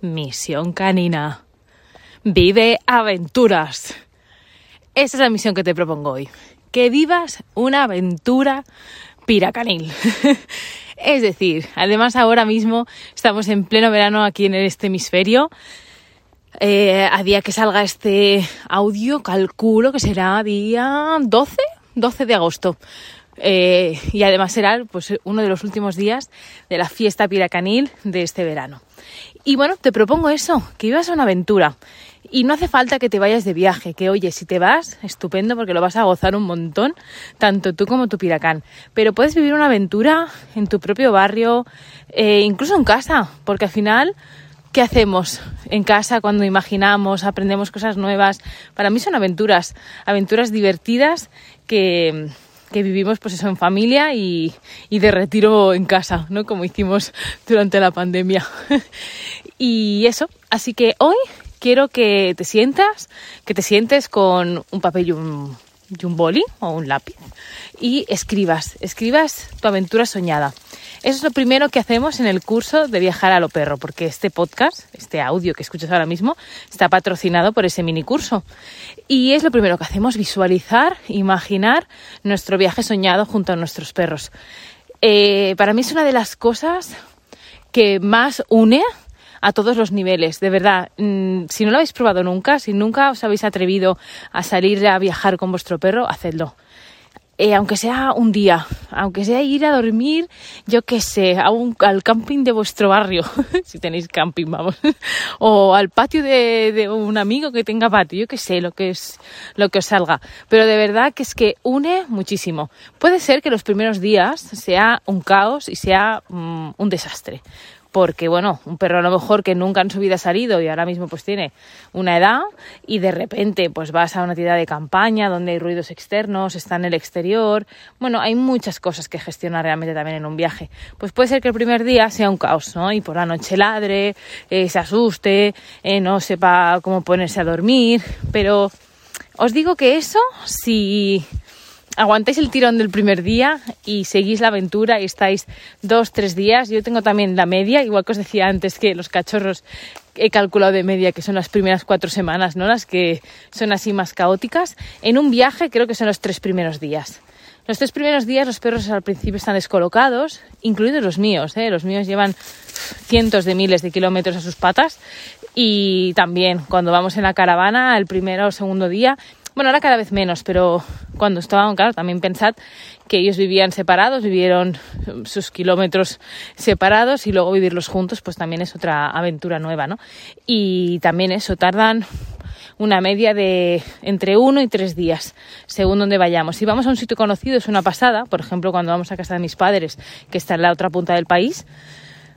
Misión canina. Vive aventuras. Esa es la misión que te propongo hoy. Que vivas una aventura piracanil. es decir, además ahora mismo estamos en pleno verano aquí en este hemisferio. Eh, a día que salga este audio, calculo que será día 12, 12 de agosto. Eh, y además será pues, uno de los últimos días de la fiesta piracanil de este verano. Y bueno, te propongo eso, que vivas una aventura. Y no hace falta que te vayas de viaje, que oye, si te vas, estupendo porque lo vas a gozar un montón, tanto tú como tu piracán. Pero puedes vivir una aventura en tu propio barrio, eh, incluso en casa, porque al final, ¿qué hacemos en casa cuando imaginamos, aprendemos cosas nuevas? Para mí son aventuras, aventuras divertidas que vivimos pues eso en familia y, de retiro en casa, ¿no? Como hicimos durante la pandemia. y eso, así que hoy quiero que te sientas, que te sientes con un papel y un, y un boli o un lápiz y escribas, escribas tu aventura soñada. Eso es lo primero que hacemos en el curso de viajar a lo perro, porque este podcast, este audio que escuchas ahora mismo, está patrocinado por ese mini curso. Y es lo primero que hacemos, visualizar, imaginar nuestro viaje soñado junto a nuestros perros. Eh, para mí es una de las cosas que más une a todos los niveles, de verdad. Mm, si no lo habéis probado nunca, si nunca os habéis atrevido a salir a viajar con vuestro perro, hacedlo. Eh, aunque sea un día, aunque sea ir a dormir, yo qué sé, a al camping de vuestro barrio, si tenéis camping, vamos, o al patio de, de, un amigo que tenga patio, yo qué sé, lo que es, lo que os salga. Pero de verdad que es que une muchísimo. Puede ser que los primeros días sea un caos y sea mm, un desastre porque bueno, un perro a lo mejor que nunca en su vida ha salido y ahora mismo pues tiene una edad y de repente pues vas a una tienda de campaña donde hay ruidos externos, está en el exterior, bueno, hay muchas cosas que gestionar realmente también en un viaje. Pues puede ser que el primer día sea un caos, ¿no? Y por la noche ladre, eh, se asuste, eh, no sepa cómo ponerse a dormir, pero os digo que eso si aguantáis el tirón del primer día y seguís la aventura y estáis dos, tres días. Yo tengo también la media, igual que os decía antes que los cachorros he calculado de media que son las primeras cuatro semanas, ¿no? Las que son así más caóticas. En un viaje creo que son los tres primeros días. Los tres primeros días los perros al principio están descolocados, incluidos los míos. ¿eh? Los míos llevan cientos de miles de kilómetros a sus patas y también cuando vamos en la caravana el primero o segundo día bueno, ahora cada vez menos, pero cuando estaban, claro, también pensad que ellos vivían separados, vivieron sus kilómetros separados y luego vivirlos juntos, pues también es otra aventura nueva, ¿no? Y también eso, tardan una media de entre uno y tres días, según donde vayamos. Si vamos a un sitio conocido es una pasada, por ejemplo, cuando vamos a casa de mis padres, que está en la otra punta del país,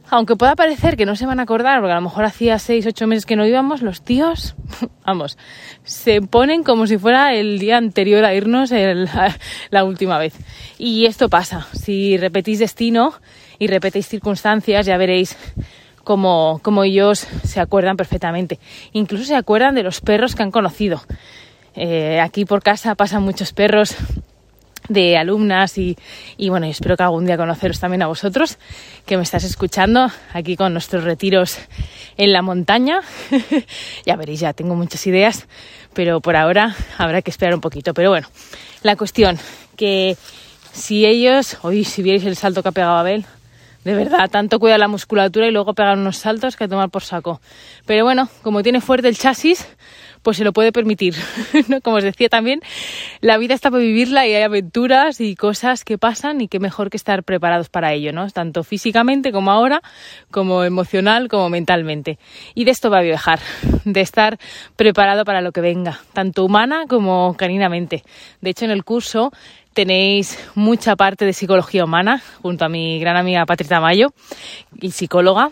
aunque pueda parecer que no se van a acordar, porque a lo mejor hacía seis, ocho meses que no íbamos, los tíos, vamos, se ponen como si fuera el día anterior a irnos la última vez. Y esto pasa, si repetís destino y repetéis circunstancias, ya veréis cómo, ellos se acuerdan perfectamente. Incluso se acuerdan de los perros que han conocido. Eh, aquí por casa pasan muchos perros de alumnas y, y bueno, espero que algún día conoceros también a vosotros que me estás escuchando aquí con nuestros retiros en la montaña. ya veréis, ya tengo muchas ideas, pero por ahora habrá que esperar un poquito. Pero bueno, la cuestión que si ellos, hoy si vierais el salto que ha pegado Abel, de verdad, tanto cuida la musculatura y luego pegar unos saltos que tomar por saco. Pero bueno, como tiene fuerte el chasis, pues se lo puede permitir. ¿no? Como os decía también, la vida está para vivirla y hay aventuras y cosas que pasan y que mejor que estar preparados para ello, ¿no? Tanto físicamente como ahora, como emocional, como mentalmente. Y de esto va a viajar, de estar preparado para lo que venga, tanto humana como caninamente. De hecho, en el curso tenéis mucha parte de psicología humana junto a mi gran amiga Patricia Mayo psicóloga.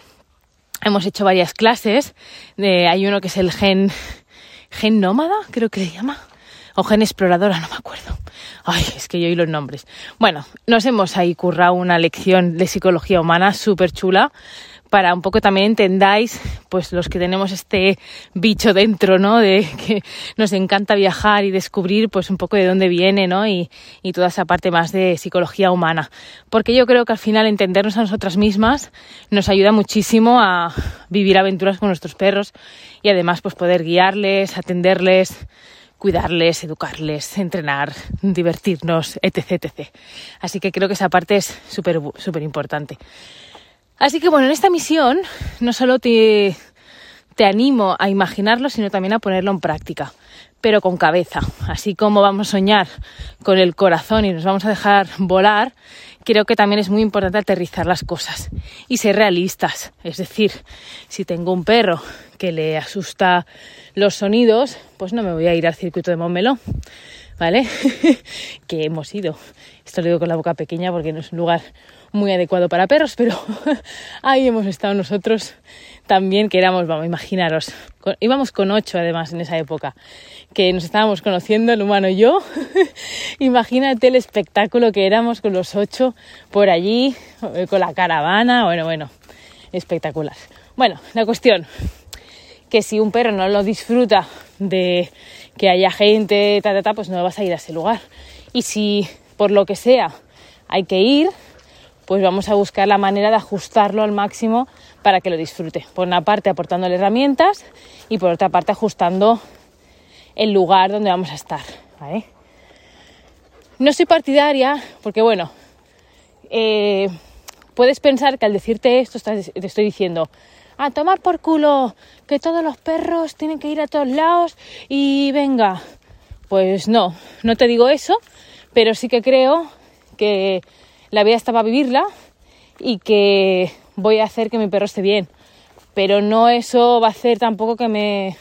Hemos hecho varias clases. De, hay uno que es el gen gen nómada, creo que le llama, o gen exploradora, no me acuerdo. Ay, es que yo oí los nombres. Bueno, nos hemos ahí currado una lección de psicología humana súper chula para un poco también entendáis, pues los que tenemos este bicho dentro, ¿no? De que nos encanta viajar y descubrir, pues un poco de dónde viene, ¿no? Y, y toda esa parte más de psicología humana. Porque yo creo que al final entendernos a nosotras mismas nos ayuda muchísimo a vivir aventuras con nuestros perros y además pues poder guiarles, atenderles, cuidarles, educarles, entrenar, divertirnos, etc, etc. Así que creo que esa parte es súper, súper importante. Así que bueno, en esta misión no solo te, te animo a imaginarlo, sino también a ponerlo en práctica, pero con cabeza. Así como vamos a soñar con el corazón y nos vamos a dejar volar, creo que también es muy importante aterrizar las cosas y ser realistas. Es decir, si tengo un perro que le asusta los sonidos, pues no me voy a ir al circuito de Montmeló, ¿vale? que hemos ido. Esto lo digo con la boca pequeña porque no es un lugar muy adecuado para perros, pero ahí hemos estado nosotros también, que éramos, vamos, imaginaros, íbamos con ocho además en esa época, que nos estábamos conociendo, el humano y yo. Imagínate el espectáculo que éramos con los ocho por allí, eh, con la caravana, bueno, bueno, espectacular. Bueno, la cuestión, que si un perro no lo disfruta de que haya gente, ta, ta, pues no vas a ir a ese lugar. Y si por lo que sea hay que ir, pues vamos a buscar la manera de ajustarlo al máximo para que lo disfrute. Por una parte aportándole herramientas y por otra parte ajustando el lugar donde vamos a estar. No soy partidaria porque, bueno, eh, puedes pensar que al decirte esto te estoy diciendo, a tomar por culo, que todos los perros tienen que ir a todos lados y venga. Pues no, no te digo eso, pero sí que creo que la vida está para vivirla y que voy a hacer que mi perro esté bien. Pero no eso va a hacer tampoco que me,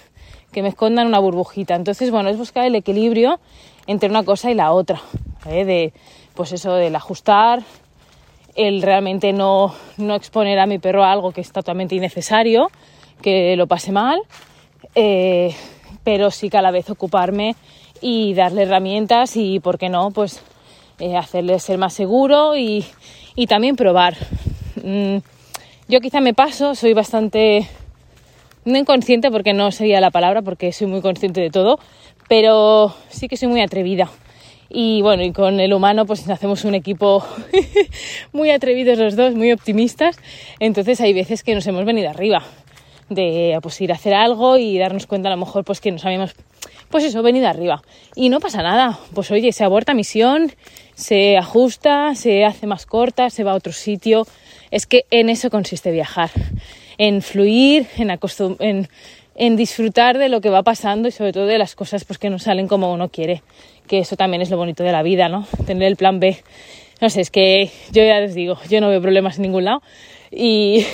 que me esconda en una burbujita. Entonces, bueno, es buscar el equilibrio entre una cosa y la otra. ¿eh? De, pues eso, del ajustar, el realmente no, no, exponer a mi perro a algo que es totalmente innecesario, que lo pase mal, eh, pero sí que a la vez ocuparme y darle herramientas y, ¿por qué no?, pues eh, hacerle ser más seguro y, y también probar. Mm, yo quizá me paso, soy bastante, no inconsciente porque no sería la palabra, porque soy muy consciente de todo, pero sí que soy muy atrevida. Y bueno, y con el humano pues hacemos un equipo muy atrevidos los dos, muy optimistas. Entonces hay veces que nos hemos venido arriba de pues, ir a hacer algo y darnos cuenta a lo mejor pues que nos habíamos pues eso, venido arriba. Y no pasa nada. Pues oye, se aborta misión, se ajusta, se hace más corta, se va a otro sitio. Es que en eso consiste viajar. En fluir, en, disfrutar de lo que va pasando y sobre todo de las cosas pues, que no salen como uno quiere. Que eso también es lo bonito de la vida, ¿no? Tener el plan B. No sé, es que yo ya les digo, yo no veo problemas en ningún lado y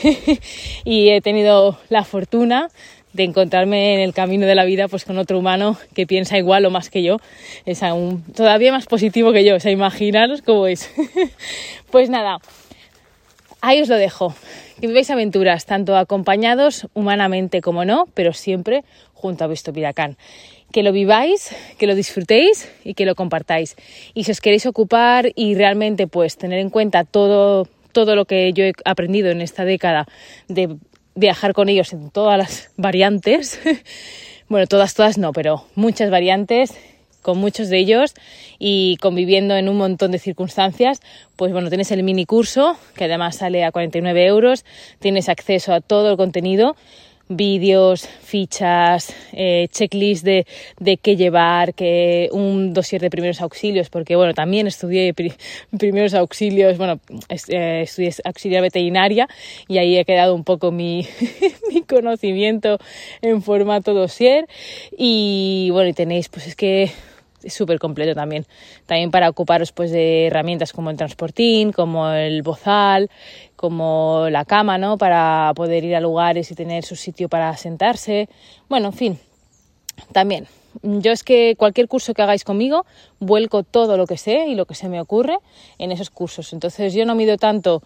he tenido la fortuna de encontrarme en el camino de la vida pues con otro humano que piensa igual o más que yo. Es aún todavía más positivo que yo, o sea, imaginaros cómo es. pues nada, ahí os lo dejo. Que viváis aventuras, tanto acompañados humanamente como no, pero siempre junto a vuestro Piracán. Que lo viváis, que lo disfrutéis y que lo compartáis. Y si os queréis ocupar y realmente pues tener en cuenta todo todo lo que yo he aprendido en esta década de viajar con ellos en todas las variantes. bueno, todas, todas no, pero muchas variantes con muchos de ellos y conviviendo en un montón de circunstancias, pues bueno, tienes el mini curso que además sale a 49 euros, tienes acceso a todo el contenido vídeos, fichas, eh, checklist de, de, qué llevar, que un dossier de primeros auxilios, porque bueno, también estudié primeros auxilios, bueno, eh, estudié auxiliar veterinaria y ahí he quedado un poco mi, mi conocimiento en formato dossier. Y bueno, y tenéis, pues es que súper completo también. También para ocuparos pues de herramientas como el transportín, como el bozal, como la cama, ¿no? Para poder ir a lugares y tener su sitio para sentarse. Bueno, en fin, también. Yo es que cualquier curso que hagáis conmigo, vuelco todo lo que sé y lo que se me ocurre en esos cursos. Entonces yo no mido tanto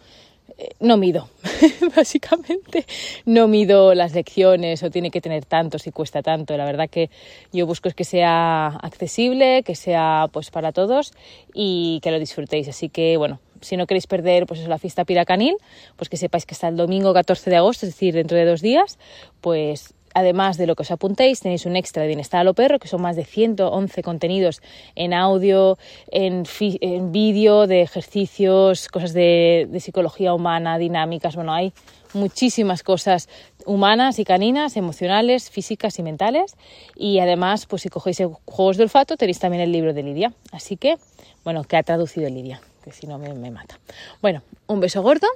no mido, básicamente no mido las lecciones o tiene que tener tanto si cuesta tanto. La verdad que yo busco es que sea accesible, que sea pues para todos y que lo disfrutéis. Así que bueno, si no queréis perder pues la fiesta piracanil, pues que sepáis que está el domingo 14 de agosto, es decir, dentro de dos días, pues además de lo que os apuntéis, tenéis un extra de bienestar a lo perro, que son más de 111 contenidos en audio, en, en vídeo, de ejercicios, cosas de, psicología humana, dinámicas, bueno, hay muchísimas cosas humanas y caninas, emocionales, físicas y mentales. Y además, pues si cogéis juegos de olfato, tenéis también el libro de Lidia. Así que, bueno, que ha traducido Lidia, que si no me, me mata. Bueno, un beso gordo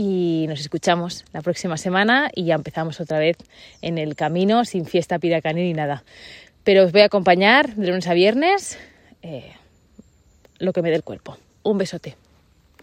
y nos escuchamos la próxima semana y ya empezamos otra vez en el camino sin fiesta piracanil ni nada. Pero os voy a acompañar de lunes a viernes eh, lo que me dé el cuerpo. Un besote.